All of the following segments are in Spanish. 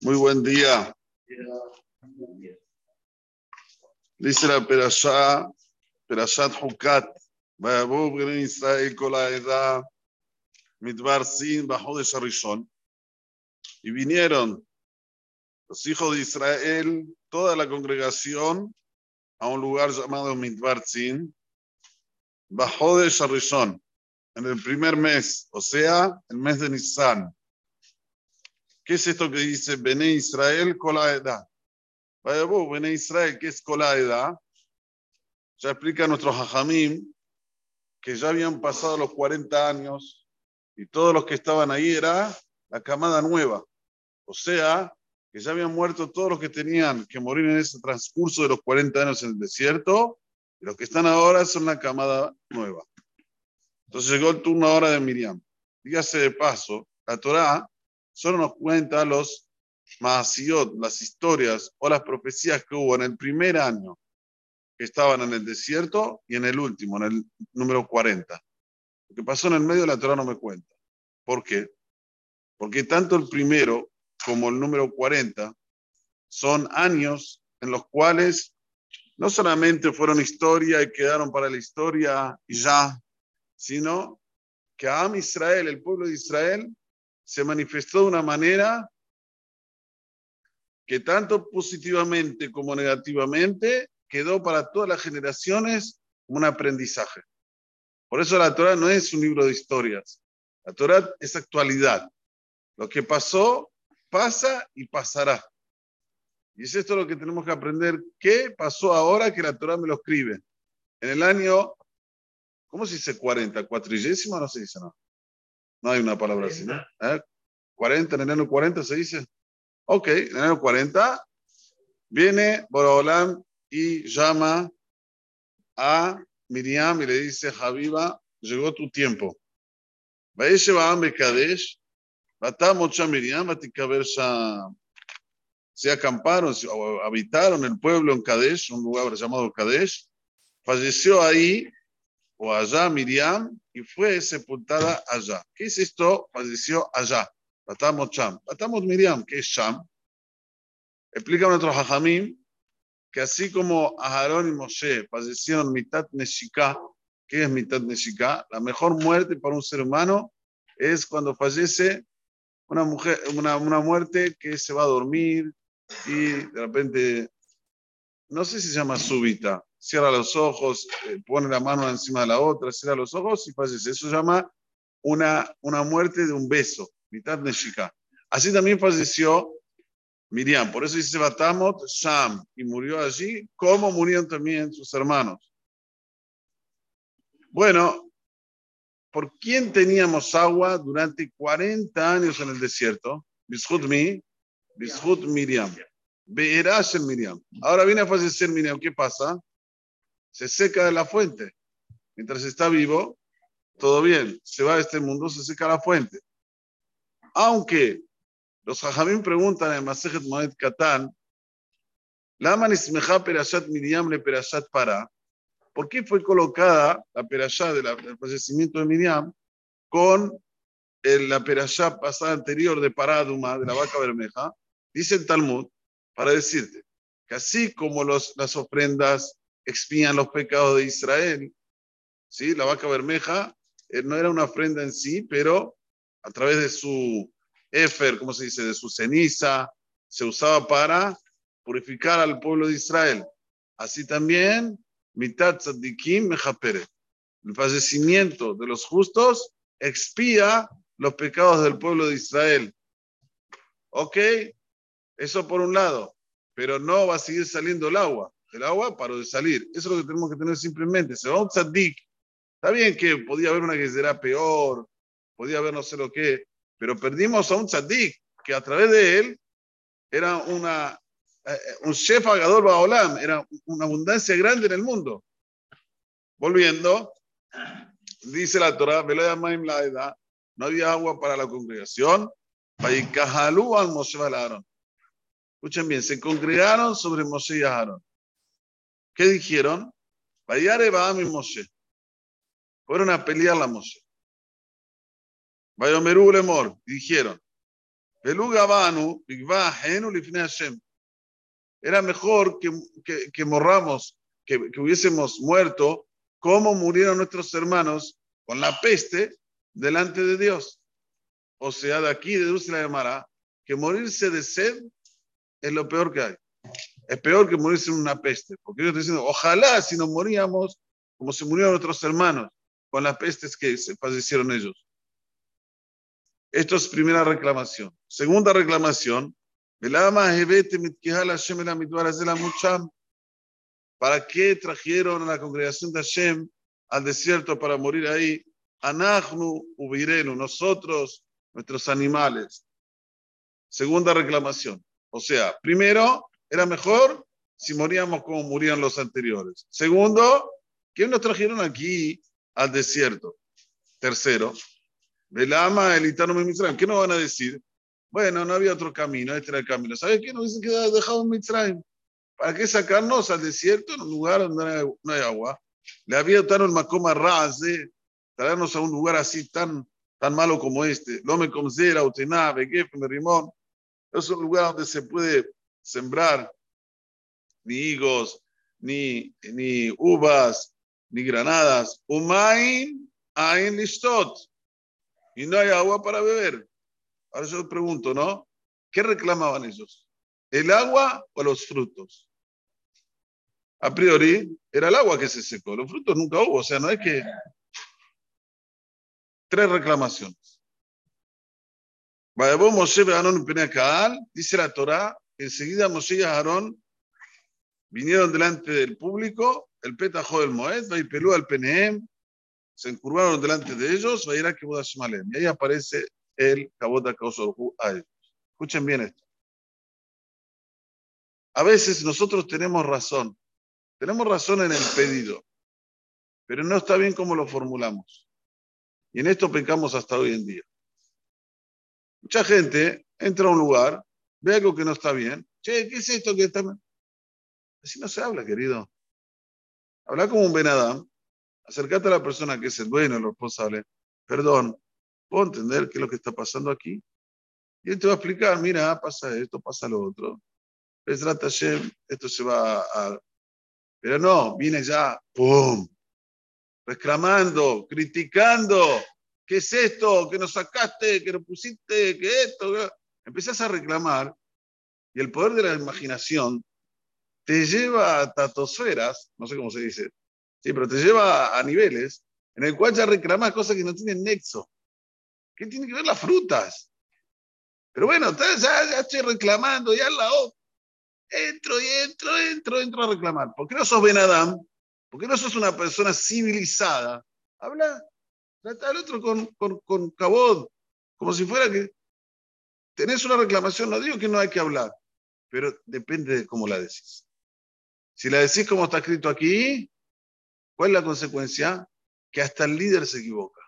Muy buen día. Dice la Perashá, Perashat Hukat, Vayabub Gren Israel Kolaeda, Midbar Sin, Bajo de Sarishon. Y vinieron los hijos de Israel, toda la congregación, a un lugar llamado Midbar Sin, Bajo de Sarishon en el primer mes, o sea, el mes de Nisan. ¿Qué es esto que dice Bene Israel la edad? Vaya vos, Bene Israel, ¿qué es la edad? Ya explica nuestro Jajamim que ya habían pasado los 40 años y todos los que estaban ahí era la camada nueva. O sea, que ya habían muerto todos los que tenían que morir en ese transcurso de los 40 años en el desierto, y los que están ahora son la camada nueva. Entonces llegó el turno ahora de Miriam. Dígase de paso, la Torá solo nos cuenta los maasiot, las historias o las profecías que hubo en el primer año que estaban en el desierto y en el último, en el número 40. Lo que pasó en el medio de la Torah no me cuenta. ¿Por qué? Porque tanto el primero como el número 40 son años en los cuales no solamente fueron historia y quedaron para la historia y ya, sino que Am Israel, el pueblo de Israel, se manifestó de una manera que tanto positivamente como negativamente quedó para todas las generaciones un aprendizaje. Por eso la Torah no es un libro de historias. La Torah es actualidad. Lo que pasó, pasa y pasará. Y es esto lo que tenemos que aprender. ¿Qué pasó ahora que la Torah me lo escribe? En el año, ¿cómo se dice 40? ¿Cuatrillésimo no se dice nada? No hay una palabra así, ¿no? ¿Eh? 40, en año 40 se dice. Ok, en año 40 viene Borolam y llama a Miriam y le dice, Javiva, llegó tu tiempo. Se acamparon, habitaron el pueblo en Kadesh, un lugar llamado Kadesh, falleció ahí o allá Miriam y fue sepultada allá. ¿Qué es esto? Falleció allá. Matamos Cham. Matamos Miriam, ¿qué es Sham? Explica nuestro Jajamim que así como Aarón y Moshe fallecieron mitad Neshika, ¿qué es mitad Neshika? La mejor muerte para un ser humano es cuando fallece una, mujer, una, una muerte que se va a dormir y de repente, no sé si se llama súbita, cierra los ojos, eh, pone la mano encima de la otra, cierra los ojos y fallece. Eso se llama una, una muerte de un beso, mitad Neshika. Así también falleció Miriam. Por eso dice Batamot, Sham, y murió allí, como murieron también sus hermanos. Bueno, ¿por quién teníamos agua durante 40 años en el desierto? Bishut mi, Bishut Miriam. El Miriam. Ahora viene a fallecer Miriam, ¿qué pasa? Se seca de la fuente. Mientras está vivo, todo bien. Se va a este mundo, se seca la fuente. Aunque los Jajamim preguntan en Masejet Moed Katan, ¿Lama nismeja perashat Miriam le perashat para? ¿Por qué fue colocada la perashá del fallecimiento de Miriam con la perashá pasada anterior de Paraduma, de la vaca bermeja? Dice el Talmud, para decirte que así como los, las ofrendas expían los pecados de Israel, ¿sí? la vaca bermeja eh, no era una ofrenda en sí, pero a través de su Efer, ¿cómo se dice? De su ceniza, se usaba para purificar al pueblo de Israel. Así también, mitat tzadikim mejapere. El fallecimiento de los justos expía los pecados del pueblo de Israel. ¿Ok? Eso por un lado. Pero no va a seguir saliendo el agua. El agua paró de salir. Eso es lo que tenemos que tener simplemente. Se va un tzadik. Está bien que podía haber una que será peor, podía haber no sé lo que, pero perdimos a un tzadik que a través de él era una, eh, un chef agador baolam, era una abundancia grande en el mundo. Volviendo, dice la Torah, no había agua para la congregación. Escuchen bien, se congregaron sobre Moshe y Aaron. ¿Qué dijeron? Vayare mi Moshe. Fueron a pelear la Moshe. Vayomeru lemor, y dijeron, Belugabanu, Lifne Hashem. Era mejor que, que, que morramos, que, que, hubiésemos muerto como murieron nuestros hermanos con la peste delante de Dios. O sea, de aquí deduce la Gemara que morirse de sed es lo peor que hay. Es peor que morirse en una peste. Porque yo estoy diciendo, ojalá si nos moríamos como se murieron nuestros hermanos con las pestes que se padecieron ellos. Esto es primera reclamación. Segunda reclamación, ¿para qué trajeron a la congregación de Hashem al desierto para morir ahí? Anachnu ubirenu, nosotros, nuestros animales. Segunda reclamación. O sea, primero, era mejor si moríamos como morían los anteriores. Segundo, ¿quién nos trajeron aquí al desierto? Tercero, Velama, el Itano Mitzrayim. ¿Qué nos van a decir? Bueno, no había otro camino, este era el camino. ¿Sabes qué? Nos dicen que dejado en Mitzrayim. ¿Para qué sacarnos al desierto en un lugar donde no hay, agua? Le había dado el Macoma Raz de traernos a un lugar así tan, tan malo como este. Lome Comzera, Utená, Begefe, Merimón. Es un lugar donde se puede sembrar ni higos, ni, ni uvas, ni granadas. Umain, ain listot y no hay agua para beber. Ahora yo pregunto, ¿no? ¿Qué reclamaban ellos? ¿El agua o los frutos? A priori, era el agua que se secó, los frutos nunca hubo, o sea, no es que... Tres reclamaciones. Moshe dice la Torah, enseguida Moshe y Aarón vinieron delante del público, el petajó del Moed, y pelú al Peneem, se encurvaron delante de ellos, y ahí aparece el Kabota a ellos. Escuchen bien esto. A veces nosotros tenemos razón, tenemos razón en el pedido, pero no está bien como lo formulamos. Y en esto pecamos hasta hoy en día. Mucha gente entra a un lugar, ve algo que no está bien. Che, ¿qué es esto que está? Así no se habla, querido. Habla como un Benadam acércate a la persona que es el dueño, el responsable. Perdón, ¿puedo entender qué es lo que está pasando aquí? Y él te va a explicar, mira, pasa esto, pasa lo otro. esto se va a... Pero no, viene ya, ¡pum! Reclamando, criticando. ¿Qué es esto? ¿Qué nos sacaste? ¿Qué nos pusiste? ¿Qué esto? Empezás a reclamar y el poder de la imaginación te lleva a tatosferas, no sé cómo se dice, Sí, pero te lleva a niveles en el cual ya reclamas cosas que no tienen nexo. ¿Qué tiene que ver las frutas? Pero bueno, ya, ya estoy reclamando, ya la O. Entro y entro, entro, entro a reclamar. ¿Por qué no sos Ben Adam? ¿Por qué no sos una persona civilizada? Habla, trata al otro con, con, con cabod, como si fuera que tenés una reclamación. No digo que no hay que hablar, pero depende de cómo la decís. Si la decís como está escrito aquí, ¿Cuál es la consecuencia? Que hasta el líder se equivoca.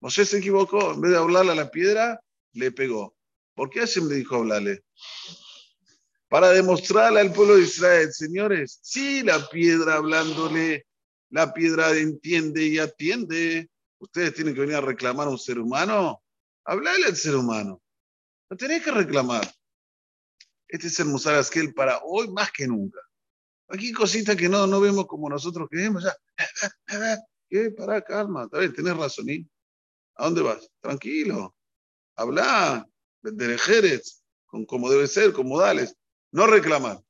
Moshe se equivocó, en vez de hablarle a la piedra, le pegó. ¿Por qué Hashem le dijo hablarle? Para demostrarle al pueblo de Israel, señores, sí, la piedra hablándole, la piedra entiende y atiende. Ustedes tienen que venir a reclamar a un ser humano. Hablarle al ser humano. No tenés que reclamar. Este es el Musar Askel para hoy más que nunca. Aquí cositas que no, no vemos como nosotros queremos. Ya. ¿Qué? Para, calma. Está bien, tenés razón. ¿y? ¿A dónde vas? Tranquilo. Habla. De Jerez, con como debe ser, con modales. No reclamar.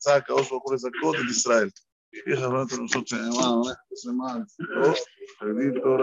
Saca, os ocurre esa cosa de Israel. Vieja, nosotros, hermano, es mal. Bendito,